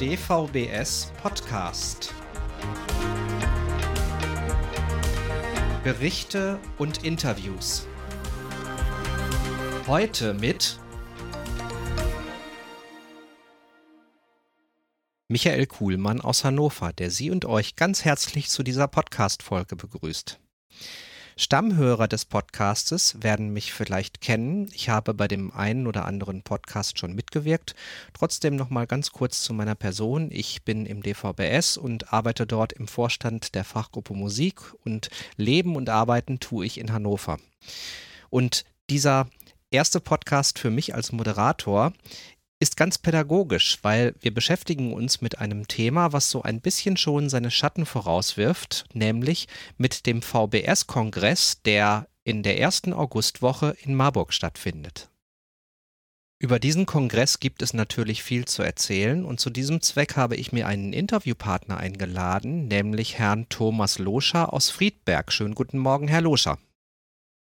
DVBS Podcast. Berichte und Interviews. Heute mit Michael Kuhlmann aus Hannover, der Sie und euch ganz herzlich zu dieser Podcast-Folge begrüßt. Stammhörer des Podcastes werden mich vielleicht kennen. Ich habe bei dem einen oder anderen Podcast schon mitgewirkt. Trotzdem noch mal ganz kurz zu meiner Person. Ich bin im DVBS und arbeite dort im Vorstand der Fachgruppe Musik und Leben und Arbeiten tue ich in Hannover. Und dieser erste Podcast für mich als Moderator ist ganz pädagogisch, weil wir beschäftigen uns mit einem Thema, was so ein bisschen schon seine Schatten vorauswirft, nämlich mit dem VBS-Kongress, der in der ersten Augustwoche in Marburg stattfindet. Über diesen Kongress gibt es natürlich viel zu erzählen und zu diesem Zweck habe ich mir einen Interviewpartner eingeladen, nämlich Herrn Thomas Loscher aus Friedberg. Schönen guten Morgen, Herr Loscher.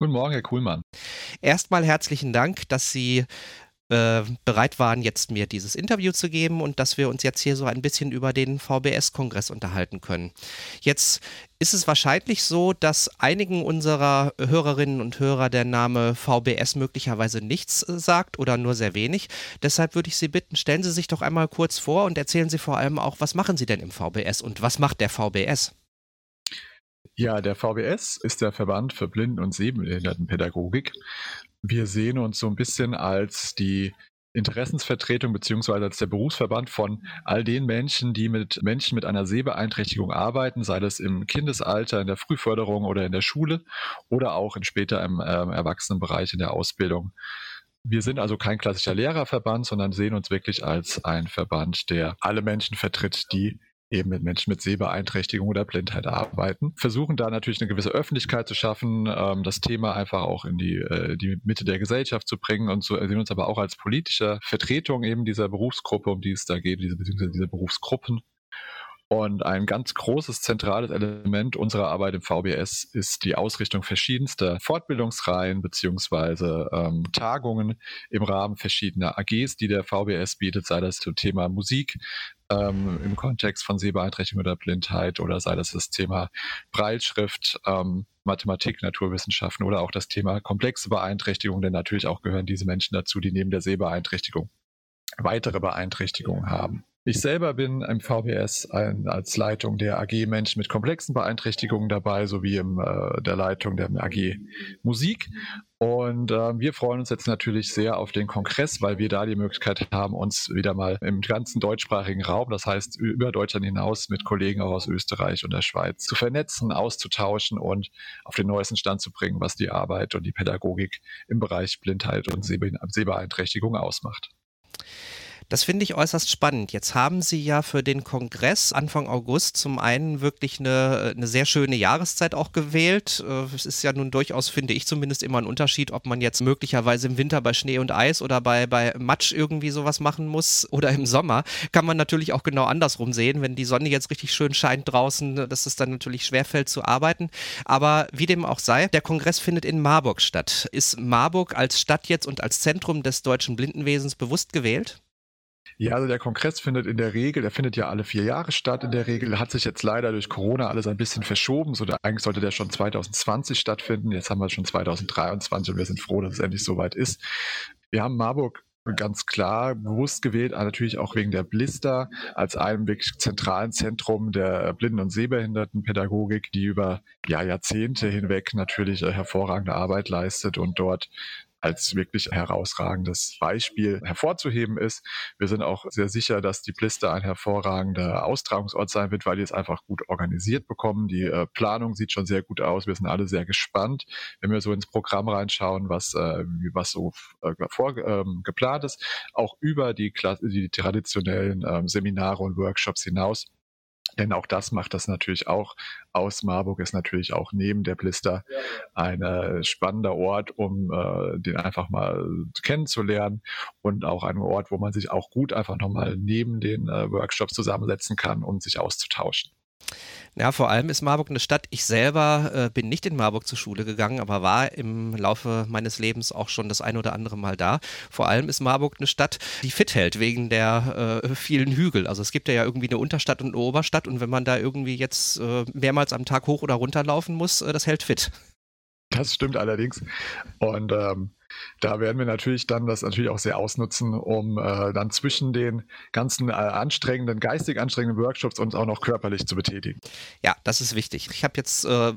Guten Morgen, Herr Kuhlmann. Erstmal herzlichen Dank, dass Sie äh, bereit waren, jetzt mir dieses Interview zu geben und dass wir uns jetzt hier so ein bisschen über den VBS-Kongress unterhalten können. Jetzt ist es wahrscheinlich so, dass einigen unserer Hörerinnen und Hörer der Name VBS möglicherweise nichts äh, sagt oder nur sehr wenig. Deshalb würde ich Sie bitten, stellen Sie sich doch einmal kurz vor und erzählen Sie vor allem auch, was machen Sie denn im VBS und was macht der VBS? Ja, der VBS ist der Verband für Blinden- und Sehbehindertenpädagogik wir sehen uns so ein bisschen als die Interessensvertretung beziehungsweise als der Berufsverband von all den Menschen, die mit Menschen mit einer Sehbeeinträchtigung arbeiten, sei das im Kindesalter, in der Frühförderung oder in der Schule oder auch in später im äh, Erwachsenenbereich in der Ausbildung. Wir sind also kein klassischer Lehrerverband, sondern sehen uns wirklich als ein Verband, der alle Menschen vertritt, die eben mit Menschen mit Sehbeeinträchtigung oder Blindheit arbeiten. Versuchen da natürlich eine gewisse Öffentlichkeit zu schaffen, ähm, das Thema einfach auch in die, äh, die Mitte der Gesellschaft zu bringen und so sehen uns aber auch als politische Vertretung eben dieser Berufsgruppe, um die es da geht, diese, beziehungsweise diese Berufsgruppen. Und ein ganz großes zentrales Element unserer Arbeit im VBS ist die Ausrichtung verschiedenster Fortbildungsreihen beziehungsweise ähm, Tagungen im Rahmen verschiedener AGs, die der VBS bietet, sei das zum Thema Musik, ähm, im Kontext von Sehbeeinträchtigung oder Blindheit oder sei das das Thema Breilschrift, ähm, Mathematik, Naturwissenschaften oder auch das Thema komplexe Beeinträchtigung, denn natürlich auch gehören diese Menschen dazu, die neben der Sehbeeinträchtigung weitere Beeinträchtigungen haben. Ich selber bin im VBS ein, als Leitung der AG Menschen mit komplexen Beeinträchtigungen dabei, sowie in äh, der Leitung der AG Musik. Und äh, wir freuen uns jetzt natürlich sehr auf den Kongress, weil wir da die Möglichkeit haben, uns wieder mal im ganzen deutschsprachigen Raum, das heißt über Deutschland hinaus, mit Kollegen auch aus Österreich und der Schweiz zu vernetzen, auszutauschen und auf den neuesten Stand zu bringen, was die Arbeit und die Pädagogik im Bereich Blindheit und Sehbeeinträchtigung ausmacht. Das finde ich äußerst spannend. Jetzt haben Sie ja für den Kongress Anfang August zum einen wirklich eine, eine sehr schöne Jahreszeit auch gewählt. Äh, es ist ja nun durchaus, finde ich zumindest, immer ein Unterschied, ob man jetzt möglicherweise im Winter bei Schnee und Eis oder bei, bei Matsch irgendwie sowas machen muss oder im Sommer. Kann man natürlich auch genau andersrum sehen. Wenn die Sonne jetzt richtig schön scheint draußen, dass es dann natürlich schwerfällt zu arbeiten. Aber wie dem auch sei, der Kongress findet in Marburg statt. Ist Marburg als Stadt jetzt und als Zentrum des deutschen Blindenwesens bewusst gewählt? Ja, also der Kongress findet in der Regel, der findet ja alle vier Jahre statt in der Regel, hat sich jetzt leider durch Corona alles ein bisschen verschoben. So, eigentlich sollte der schon 2020 stattfinden. Jetzt haben wir schon 2023 und wir sind froh, dass es endlich soweit ist. Wir haben Marburg ganz klar bewusst gewählt, natürlich auch wegen der Blister als einem wirklich zentralen Zentrum der Blinden- und Sehbehindertenpädagogik, die über ja, Jahrzehnte hinweg natürlich hervorragende Arbeit leistet und dort als wirklich herausragendes Beispiel hervorzuheben ist. Wir sind auch sehr sicher, dass die Blister ein hervorragender Austragungsort sein wird, weil die es einfach gut organisiert bekommen. Die äh, Planung sieht schon sehr gut aus. Wir sind alle sehr gespannt, wenn wir so ins Programm reinschauen, was, äh, was so äh, vor, ähm, geplant ist, auch über die, die traditionellen ähm, Seminare und Workshops hinaus denn auch das macht das natürlich auch aus. Marburg ist natürlich auch neben der Blister ein äh, spannender Ort, um äh, den einfach mal kennenzulernen und auch ein Ort, wo man sich auch gut einfach nochmal neben den äh, Workshops zusammensetzen kann, um sich auszutauschen. Ja, vor allem ist Marburg eine Stadt. Ich selber äh, bin nicht in Marburg zur Schule gegangen, aber war im Laufe meines Lebens auch schon das ein oder andere Mal da. Vor allem ist Marburg eine Stadt, die fit hält wegen der äh, vielen Hügel. Also es gibt ja irgendwie eine Unterstadt und eine Oberstadt und wenn man da irgendwie jetzt äh, mehrmals am Tag hoch oder runter laufen muss, äh, das hält fit. Das stimmt allerdings. Und ähm, da werden wir natürlich dann das natürlich auch sehr ausnutzen, um äh, dann zwischen den ganzen äh, anstrengenden, geistig anstrengenden Workshops uns auch noch körperlich zu betätigen. Ja, das ist wichtig. Ich habe jetzt äh,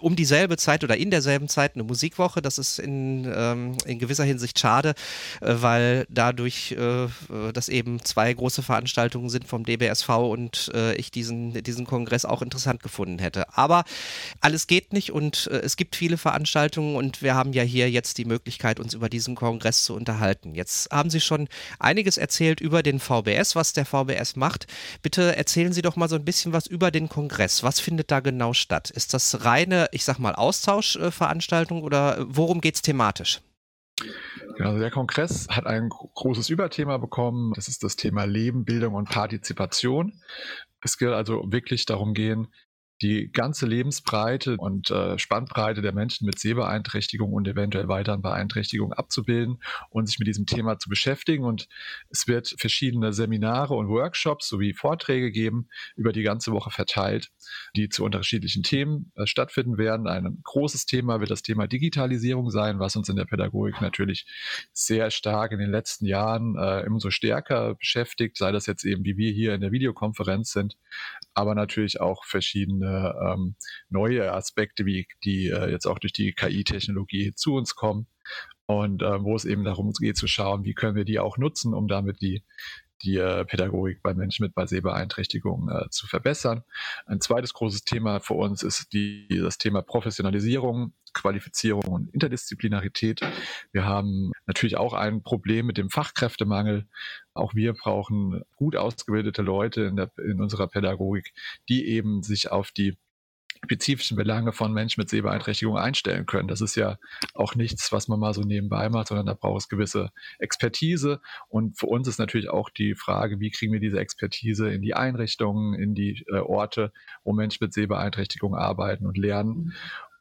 um dieselbe Zeit oder in derselben Zeit eine Musikwoche. Das ist in, ähm, in gewisser Hinsicht schade, äh, weil dadurch, äh, dass eben zwei große Veranstaltungen sind vom DBSV und äh, ich diesen, diesen Kongress auch interessant gefunden hätte. Aber alles geht nicht und es gibt viele Veranstaltungen und wir haben ja hier jetzt die Möglichkeit, Möglichkeit, uns über diesen Kongress zu unterhalten. Jetzt haben Sie schon einiges erzählt über den VBS, was der VBS macht. Bitte erzählen Sie doch mal so ein bisschen was über den Kongress. Was findet da genau statt? Ist das reine, ich sag mal, Austauschveranstaltung oder worum geht es thematisch? Genau, der Kongress hat ein großes Überthema bekommen. Das ist das Thema Leben, Bildung und Partizipation. Es wird also wirklich darum gehen, die ganze Lebensbreite und äh, Spannbreite der Menschen mit Sehbeeinträchtigung und eventuell weiteren Beeinträchtigungen abzubilden und sich mit diesem Thema zu beschäftigen. Und es wird verschiedene Seminare und Workshops sowie Vorträge geben, über die ganze Woche verteilt, die zu unterschiedlichen Themen äh, stattfinden werden. Ein großes Thema wird das Thema Digitalisierung sein, was uns in der Pädagogik natürlich sehr stark in den letzten Jahren äh, umso stärker beschäftigt, sei das jetzt eben wie wir hier in der Videokonferenz sind, aber natürlich auch verschiedene verschiedene ähm, neue Aspekte, wie die äh, jetzt auch durch die KI-Technologie zu uns kommen. Und äh, wo es eben darum geht zu schauen, wie können wir die auch nutzen, um damit die die äh, Pädagogik bei Menschen mit Sehbeeinträchtigungen äh, zu verbessern. Ein zweites großes Thema für uns ist die, das Thema Professionalisierung, Qualifizierung und Interdisziplinarität. Wir haben natürlich auch ein Problem mit dem Fachkräftemangel. Auch wir brauchen gut ausgebildete Leute in, der, in unserer Pädagogik, die eben sich auf die spezifischen Belange von Menschen mit Sehbeeinträchtigung einstellen können. Das ist ja auch nichts, was man mal so nebenbei macht, sondern da braucht es gewisse Expertise. Und für uns ist natürlich auch die Frage, wie kriegen wir diese Expertise in die Einrichtungen, in die äh, Orte, wo Menschen mit Sehbeeinträchtigung arbeiten und lernen. Mhm.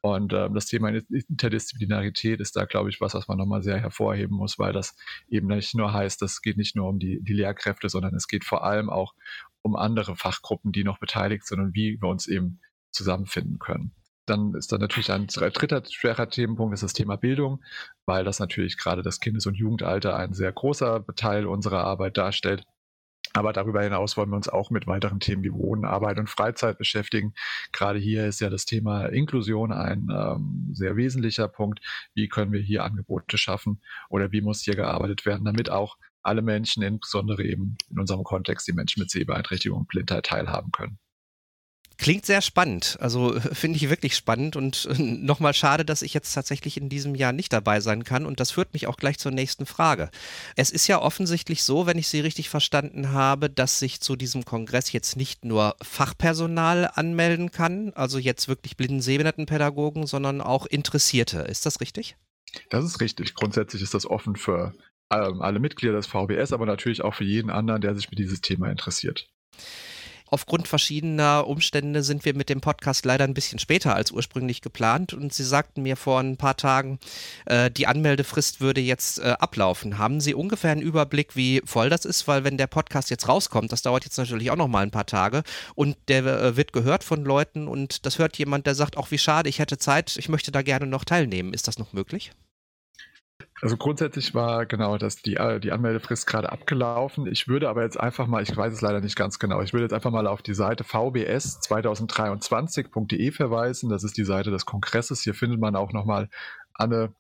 Und äh, das Thema Interdisziplinarität ist da, glaube ich, was, was man nochmal sehr hervorheben muss, weil das eben nicht nur heißt, es geht nicht nur um die, die Lehrkräfte, sondern es geht vor allem auch um andere Fachgruppen, die noch beteiligt sind und wie wir uns eben zusammenfinden können. Dann ist da natürlich ein dritter schwerer Themenpunkt, ist das Thema Bildung, weil das natürlich gerade das Kindes- und Jugendalter ein sehr großer Teil unserer Arbeit darstellt. Aber darüber hinaus wollen wir uns auch mit weiteren Themen wie Wohnen, Arbeit und Freizeit beschäftigen. Gerade hier ist ja das Thema Inklusion ein ähm, sehr wesentlicher Punkt. Wie können wir hier Angebote schaffen oder wie muss hier gearbeitet werden, damit auch alle Menschen, insbesondere eben in unserem Kontext die Menschen mit Sehbeeinträchtigung und Blindheit teilhaben können. Klingt sehr spannend. Also finde ich wirklich spannend und äh, nochmal schade, dass ich jetzt tatsächlich in diesem Jahr nicht dabei sein kann. Und das führt mich auch gleich zur nächsten Frage. Es ist ja offensichtlich so, wenn ich Sie richtig verstanden habe, dass sich zu diesem Kongress jetzt nicht nur Fachpersonal anmelden kann, also jetzt wirklich blinden Sehbehindertenpädagogen, sondern auch Interessierte. Ist das richtig? Das ist richtig. Grundsätzlich ist das offen für ähm, alle Mitglieder des VBS, aber natürlich auch für jeden anderen, der sich für dieses Thema interessiert. Aufgrund verschiedener Umstände sind wir mit dem Podcast leider ein bisschen später als ursprünglich geplant und Sie sagten mir vor ein paar Tagen, äh, die Anmeldefrist würde jetzt äh, ablaufen. Haben Sie ungefähr einen Überblick, wie voll das ist? Weil wenn der Podcast jetzt rauskommt, das dauert jetzt natürlich auch noch mal ein paar Tage und der äh, wird gehört von Leuten und das hört jemand, der sagt, auch wie schade, ich hätte Zeit, ich möchte da gerne noch teilnehmen. Ist das noch möglich? Also grundsätzlich war genau das, die, äh, die Anmeldefrist gerade abgelaufen. Ich würde aber jetzt einfach mal, ich weiß es leider nicht ganz genau, ich würde jetzt einfach mal auf die Seite vbs2023.de verweisen. Das ist die Seite des Kongresses. Hier findet man auch nochmal alle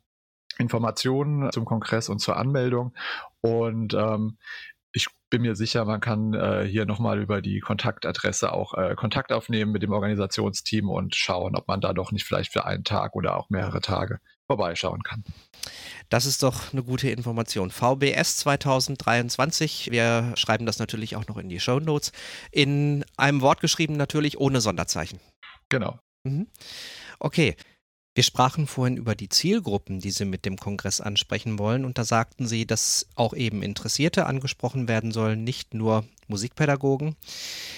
Informationen zum Kongress und zur Anmeldung. Und ähm, ich bin mir sicher, man kann äh, hier nochmal über die Kontaktadresse auch äh, Kontakt aufnehmen mit dem Organisationsteam und schauen, ob man da doch nicht vielleicht für einen Tag oder auch mehrere Tage vorbeischauen kann. Das ist doch eine gute Information. VBS 2023. Wir schreiben das natürlich auch noch in die Show Notes. In einem Wort geschrieben natürlich ohne Sonderzeichen. Genau. Mhm. Okay. Wir sprachen vorhin über die Zielgruppen, die Sie mit dem Kongress ansprechen wollen, und da sagten Sie, dass auch eben Interessierte angesprochen werden sollen, nicht nur Musikpädagogen.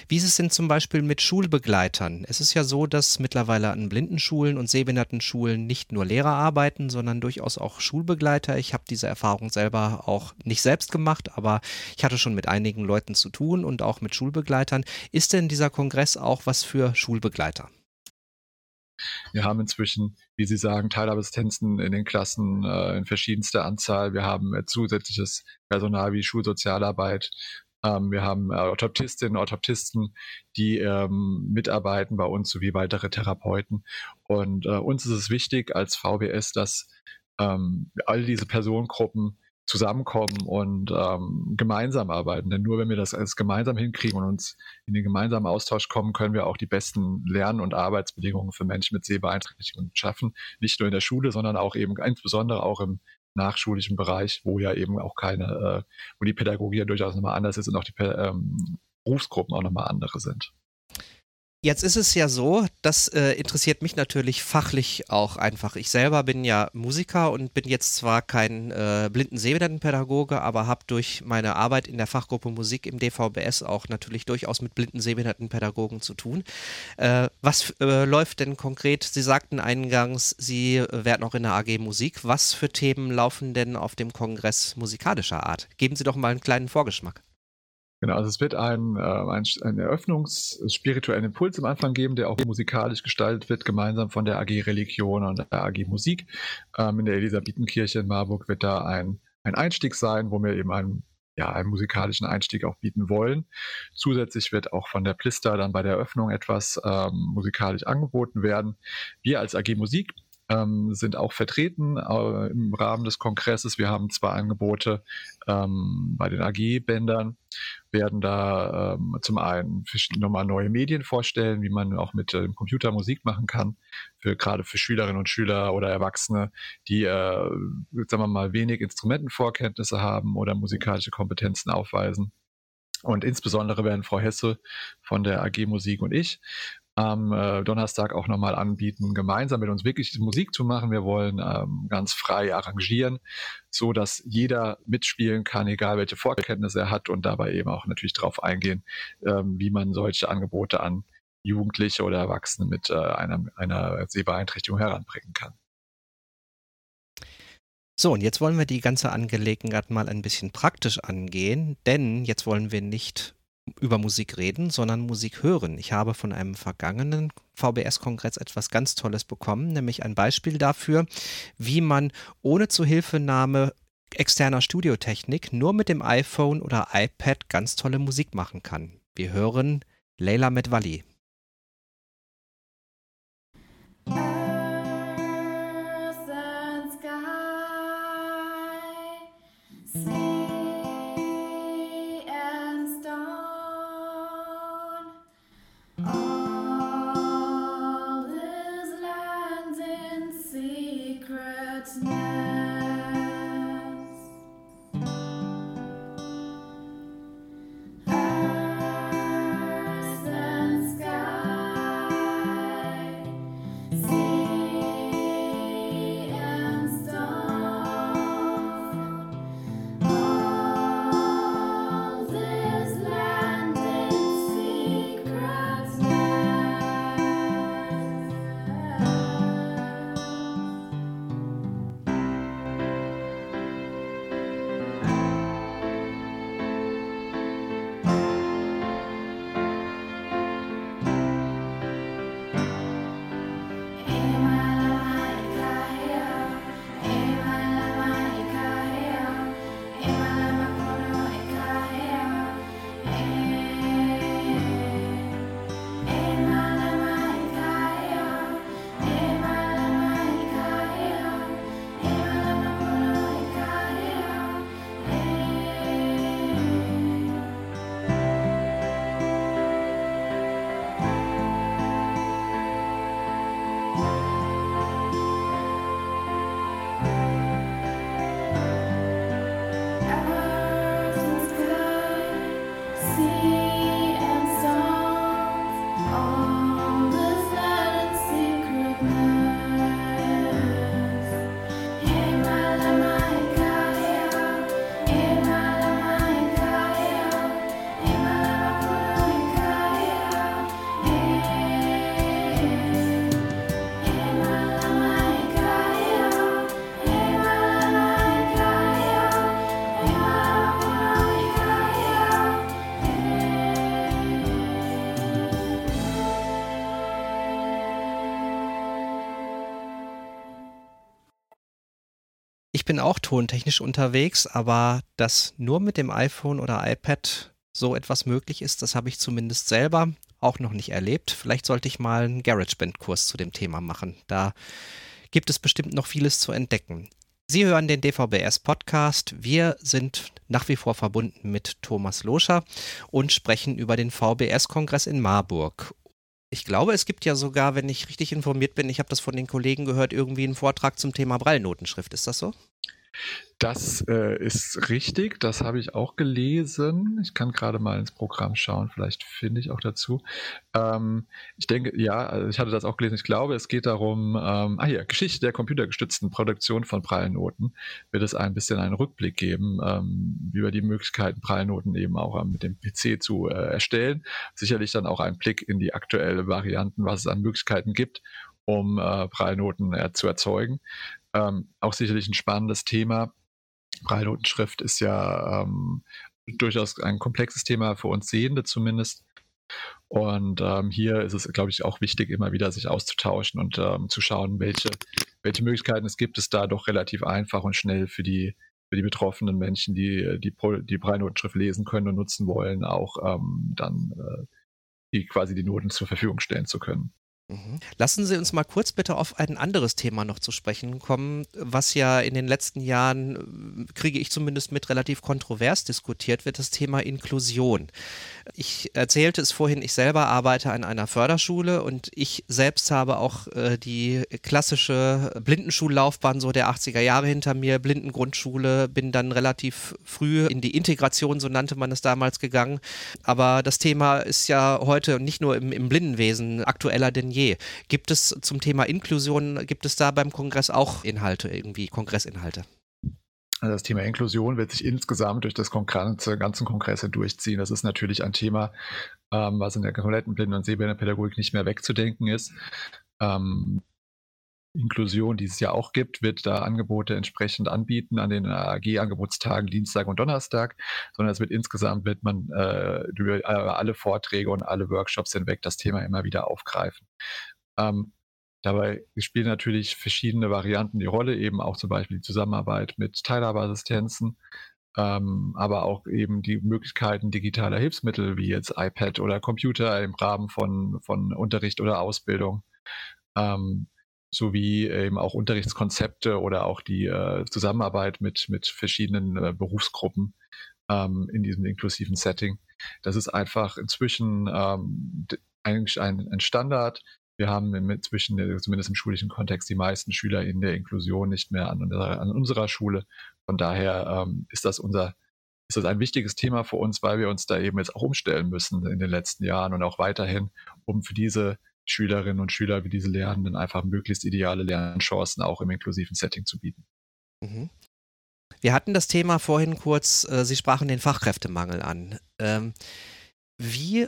Wie ist es denn zum Beispiel mit Schulbegleitern? Es ist ja so, dass mittlerweile an Blindenschulen und Sehbehindertenschulen nicht nur Lehrer arbeiten, sondern durchaus auch Schulbegleiter. Ich habe diese Erfahrung selber auch nicht selbst gemacht, aber ich hatte schon mit einigen Leuten zu tun und auch mit Schulbegleitern. Ist denn dieser Kongress auch was für Schulbegleiter? Wir haben inzwischen, wie Sie sagen, Teilassistenzen in den Klassen äh, in verschiedenster Anzahl. Wir haben äh, zusätzliches Personal wie Schulsozialarbeit. Ähm, wir haben äh, Orthoptistinnen, Orthoptisten, die ähm, mitarbeiten bei uns sowie weitere Therapeuten. Und äh, uns ist es wichtig als VBS, dass ähm, all diese Personengruppen zusammenkommen und ähm, gemeinsam arbeiten. Denn nur wenn wir das alles gemeinsam hinkriegen und uns in den gemeinsamen Austausch kommen, können wir auch die besten Lern- und Arbeitsbedingungen für Menschen mit Sehbeeinträchtigungen schaffen. Nicht nur in der Schule, sondern auch eben insbesondere auch im nachschulischen Bereich, wo ja eben auch keine, äh, wo die Pädagogie ja durchaus nochmal anders ist und auch die ähm, Berufsgruppen auch nochmal andere sind. Jetzt ist es ja so, das äh, interessiert mich natürlich fachlich auch einfach. Ich selber bin ja Musiker und bin jetzt zwar kein äh, blinden Sehbehindertenpädagoge, aber habe durch meine Arbeit in der Fachgruppe Musik im DVBS auch natürlich durchaus mit blinden Sehbehindertenpädagogen zu tun. Äh, was äh, läuft denn konkret? Sie sagten eingangs, Sie werden auch in der AG Musik. Was für Themen laufen denn auf dem Kongress musikalischer Art? Geben Sie doch mal einen kleinen Vorgeschmack. Genau, also es wird einen, äh, einen, einen eröffnungsspirituellen Impuls am Anfang geben, der auch musikalisch gestaltet wird, gemeinsam von der AG Religion und der AG Musik. Ähm, in der Elisabethenkirche in Marburg wird da ein, ein Einstieg sein, wo wir eben einen, ja, einen musikalischen Einstieg auch bieten wollen. Zusätzlich wird auch von der Plister dann bei der Eröffnung etwas ähm, musikalisch angeboten werden. Wir als AG Musik ähm, sind auch vertreten äh, im Rahmen des Kongresses. Wir haben zwei Angebote ähm, bei den AG-Bändern, werden da ähm, zum einen nochmal neue Medien vorstellen, wie man auch mit dem Computer Musik machen kann, für, gerade für Schülerinnen und Schüler oder Erwachsene, die, äh, sagen wir mal, wenig Instrumentenvorkenntnisse haben oder musikalische Kompetenzen aufweisen. Und insbesondere werden Frau Hesse von der AG Musik und ich am äh, Donnerstag auch nochmal anbieten, gemeinsam mit uns wirklich Musik zu machen. Wir wollen ähm, ganz frei arrangieren, so dass jeder mitspielen kann, egal welche Vorkenntnisse er hat und dabei eben auch natürlich darauf eingehen, ähm, wie man solche Angebote an Jugendliche oder Erwachsene mit äh, einer, einer Sehbeeinträchtigung heranbringen kann. So, und jetzt wollen wir die ganze Angelegenheit mal ein bisschen praktisch angehen, denn jetzt wollen wir nicht über Musik reden, sondern Musik hören. Ich habe von einem vergangenen VBS-Kongress etwas ganz Tolles bekommen, nämlich ein Beispiel dafür, wie man ohne Zuhilfenahme externer Studiotechnik nur mit dem iPhone oder iPad ganz tolle Musik machen kann. Wir hören Leila Medvali. Ich bin auch tontechnisch unterwegs, aber dass nur mit dem iPhone oder iPad so etwas möglich ist, das habe ich zumindest selber auch noch nicht erlebt. Vielleicht sollte ich mal einen GarageBand-Kurs zu dem Thema machen. Da gibt es bestimmt noch vieles zu entdecken. Sie hören den DVBS-Podcast. Wir sind nach wie vor verbunden mit Thomas Loscher und sprechen über den VBS-Kongress in Marburg. Ich glaube, es gibt ja sogar, wenn ich richtig informiert bin, ich habe das von den Kollegen gehört, irgendwie einen Vortrag zum Thema Breilnotenschrift. Ist das so? Das äh, ist richtig, das habe ich auch gelesen. Ich kann gerade mal ins Programm schauen, vielleicht finde ich auch dazu. Ähm, ich denke, ja, also ich hatte das auch gelesen. Ich glaube, es geht darum, ähm, ah ja, Geschichte der computergestützten Produktion von Prallnoten. Wird es ein bisschen einen Rückblick geben ähm, über die Möglichkeiten, Prallnoten eben auch mit dem PC zu äh, erstellen. Sicherlich dann auch ein Blick in die aktuelle Varianten, was es an Möglichkeiten gibt um äh, Prallnoten äh, zu erzeugen. Ähm, auch sicherlich ein spannendes Thema. Breilnotenschrift ist ja ähm, durchaus ein komplexes Thema für uns Sehende zumindest. Und ähm, hier ist es, glaube ich, auch wichtig, immer wieder sich auszutauschen und ähm, zu schauen, welche, welche Möglichkeiten es gibt, es da doch relativ einfach und schnell für die, für die betroffenen Menschen, die die, die Breilnotenschrift lesen können und nutzen wollen, auch ähm, dann äh, die, quasi die Noten zur Verfügung stellen zu können. Mhm. Lassen Sie uns mal kurz bitte auf ein anderes Thema noch zu sprechen kommen, was ja in den letzten Jahren, äh, kriege ich zumindest mit, relativ kontrovers diskutiert wird, das Thema Inklusion. Ich erzählte es vorhin, ich selber arbeite an einer Förderschule und ich selbst habe auch äh, die klassische Blindenschullaufbahn so der 80er Jahre hinter mir, Blindengrundschule, bin dann relativ früh in die Integration, so nannte man es damals, gegangen. Aber das Thema ist ja heute nicht nur im, im Blindenwesen aktueller denn je. Gibt es zum Thema Inklusion, gibt es da beim Kongress auch Inhalte, irgendwie Kongressinhalte? Also das Thema Inklusion wird sich insgesamt durch das Kongress, ganzen Kongress durchziehen. Das ist natürlich ein Thema, ähm, was in der kompletten Blinden- und Sehbehindertenpädagogik nicht mehr wegzudenken ist. Ähm, Inklusion, die es ja auch gibt, wird da Angebote entsprechend anbieten an den AG-Angebotstagen Dienstag und Donnerstag, sondern es wird insgesamt wird man äh, über äh, alle Vorträge und alle Workshops hinweg das Thema immer wieder aufgreifen. Ähm, dabei spielen natürlich verschiedene Varianten die Rolle, eben auch zum Beispiel die Zusammenarbeit mit Teilhabeassistenzen, ähm, aber auch eben die Möglichkeiten digitaler Hilfsmittel wie jetzt iPad oder Computer im Rahmen von, von Unterricht oder Ausbildung. Ähm, sowie eben auch Unterrichtskonzepte oder auch die äh, Zusammenarbeit mit, mit verschiedenen äh, Berufsgruppen ähm, in diesem inklusiven Setting. Das ist einfach inzwischen ähm, eigentlich ein, ein Standard. Wir haben inzwischen, zumindest im schulischen Kontext, die meisten Schüler in der Inklusion nicht mehr an, an unserer Schule. Von daher ähm, ist das unser ist das ein wichtiges Thema für uns, weil wir uns da eben jetzt auch umstellen müssen in den letzten Jahren und auch weiterhin, um für diese Schülerinnen und Schüler wie diese Lernenden einfach möglichst ideale Lernchancen auch im inklusiven Setting zu bieten. Mhm. Wir hatten das Thema vorhin kurz, äh, Sie sprachen den Fachkräftemangel an. Ähm, wie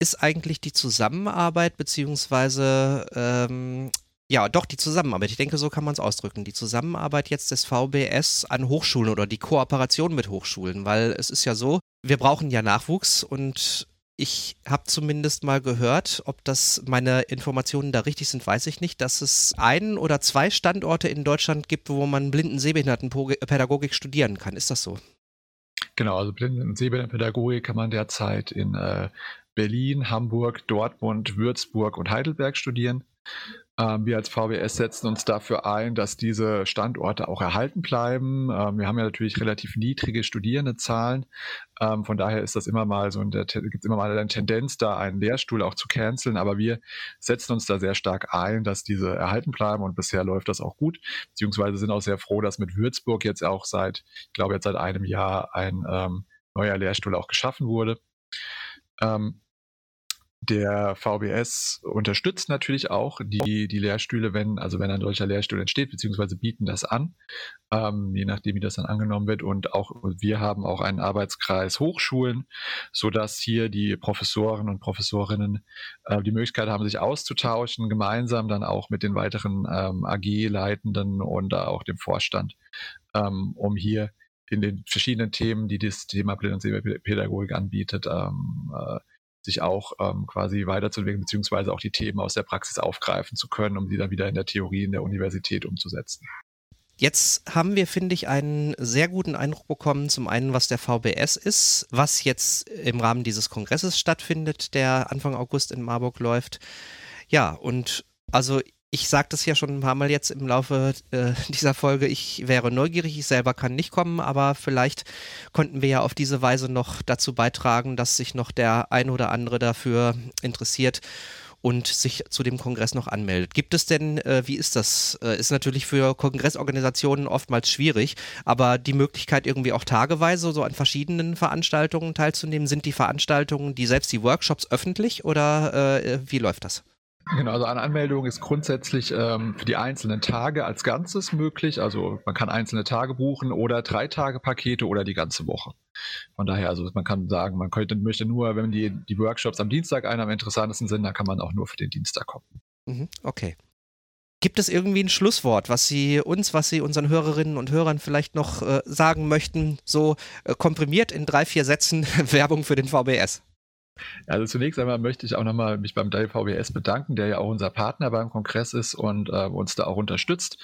ist eigentlich die Zusammenarbeit beziehungsweise ähm, ja, doch, die Zusammenarbeit. Ich denke, so kann man es ausdrücken. Die Zusammenarbeit jetzt des VBS an Hochschulen oder die Kooperation mit Hochschulen, weil es ist ja so, wir brauchen ja Nachwuchs und ich habe zumindest mal gehört, ob das meine Informationen da richtig sind, weiß ich nicht, dass es einen oder zwei Standorte in Deutschland gibt, wo man blinden Sehbehindertenpädagogik studieren kann. Ist das so? Genau, also Blinden- Sehbehindertenpädagogik kann man derzeit in äh, Berlin, Hamburg, Dortmund, Würzburg und Heidelberg studieren. Ähm, wir als VBS setzen uns dafür ein, dass diese Standorte auch erhalten bleiben. Ähm, wir haben ja natürlich relativ niedrige Studierendezahlen. Ähm, von daher ist das immer mal so, gibt es immer mal eine Tendenz, da einen Lehrstuhl auch zu canceln. Aber wir setzen uns da sehr stark ein, dass diese erhalten bleiben und bisher läuft das auch gut. Beziehungsweise sind auch sehr froh, dass mit Würzburg jetzt auch seit, ich glaube jetzt seit einem Jahr ein ähm, neuer Lehrstuhl auch geschaffen wurde. Ähm, der VBS unterstützt natürlich auch die, die Lehrstühle, wenn, also wenn ein solcher Lehrstuhl entsteht, beziehungsweise bieten das an, ähm, je nachdem, wie das dann angenommen wird. Und auch wir haben auch einen Arbeitskreis Hochschulen, sodass hier die Professoren und Professorinnen äh, die Möglichkeit haben, sich auszutauschen, gemeinsam dann auch mit den weiteren ähm, AG-Leitenden und auch dem Vorstand, ähm, um hier in den verschiedenen Themen, die das Thema Sehpädagogik anbietet, ähm, äh, sich auch ähm, quasi weiterzuentwickeln, beziehungsweise auch die Themen aus der Praxis aufgreifen zu können, um die dann wieder in der Theorie in der Universität umzusetzen. Jetzt haben wir, finde ich, einen sehr guten Eindruck bekommen, zum einen, was der VBS ist, was jetzt im Rahmen dieses Kongresses stattfindet, der Anfang August in Marburg läuft. Ja, und also ich sage das ja schon ein paar Mal jetzt im Laufe äh, dieser Folge, ich wäre neugierig, ich selber kann nicht kommen, aber vielleicht konnten wir ja auf diese Weise noch dazu beitragen, dass sich noch der ein oder andere dafür interessiert und sich zu dem Kongress noch anmeldet. Gibt es denn, äh, wie ist das? Äh, ist natürlich für Kongressorganisationen oftmals schwierig, aber die Möglichkeit irgendwie auch tageweise so an verschiedenen Veranstaltungen teilzunehmen, sind die Veranstaltungen, die selbst die Workshops öffentlich oder äh, wie läuft das? Genau, also eine Anmeldung ist grundsätzlich ähm, für die einzelnen Tage als Ganzes möglich. Also man kann einzelne Tage buchen oder drei Tage Pakete oder die ganze Woche. Von daher, also man kann sagen, man könnte, möchte nur, wenn die, die Workshops am Dienstag einer am interessantesten sind, dann kann man auch nur für den Dienstag kommen. Mhm, okay. Gibt es irgendwie ein Schlusswort, was Sie uns, was Sie unseren Hörerinnen und Hörern vielleicht noch äh, sagen möchten, so äh, komprimiert in drei, vier Sätzen Werbung für den VBS? Also zunächst einmal möchte ich auch nochmal mich beim VBS bedanken, der ja auch unser Partner beim Kongress ist und äh, uns da auch unterstützt.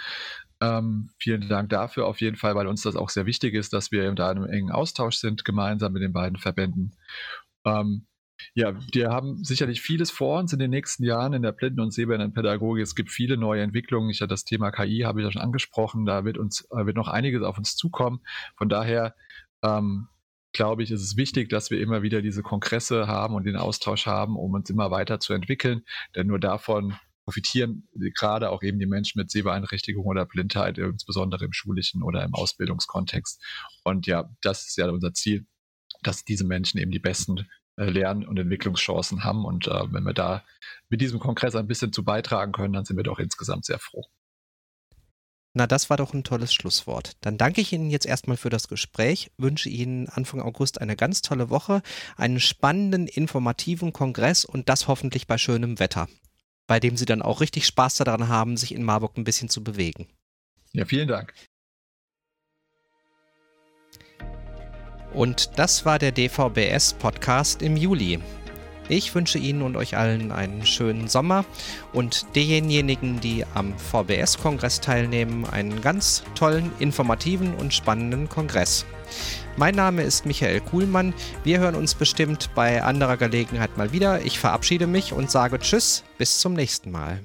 Ähm, vielen Dank dafür auf jeden Fall, weil uns das auch sehr wichtig ist, dass wir da in einem engen Austausch sind, gemeinsam mit den beiden Verbänden. Ähm, ja, wir haben sicherlich vieles vor uns in den nächsten Jahren in der Blinden- und Sehbehindertenpädagogik. Es gibt viele neue Entwicklungen. Ich das Thema KI, habe ich ja schon angesprochen. Da wird uns äh, wird noch einiges auf uns zukommen. Von daher ähm, glaube ich, ist es wichtig, dass wir immer wieder diese Kongresse haben und den Austausch haben, um uns immer weiter zu entwickeln. Denn nur davon profitieren gerade auch eben die Menschen mit Sehbeeinträchtigung oder Blindheit, insbesondere im schulischen oder im Ausbildungskontext. Und ja, das ist ja unser Ziel, dass diese Menschen eben die besten äh, Lern- und Entwicklungschancen haben. Und äh, wenn wir da mit diesem Kongress ein bisschen zu beitragen können, dann sind wir doch insgesamt sehr froh. Na, das war doch ein tolles Schlusswort. Dann danke ich Ihnen jetzt erstmal für das Gespräch, wünsche Ihnen Anfang August eine ganz tolle Woche, einen spannenden, informativen Kongress und das hoffentlich bei schönem Wetter, bei dem Sie dann auch richtig Spaß daran haben, sich in Marburg ein bisschen zu bewegen. Ja, vielen Dank. Und das war der DVBS-Podcast im Juli. Ich wünsche Ihnen und euch allen einen schönen Sommer und denjenigen, die am VBS-Kongress teilnehmen, einen ganz tollen, informativen und spannenden Kongress. Mein Name ist Michael Kuhlmann. Wir hören uns bestimmt bei anderer Gelegenheit mal wieder. Ich verabschiede mich und sage Tschüss, bis zum nächsten Mal.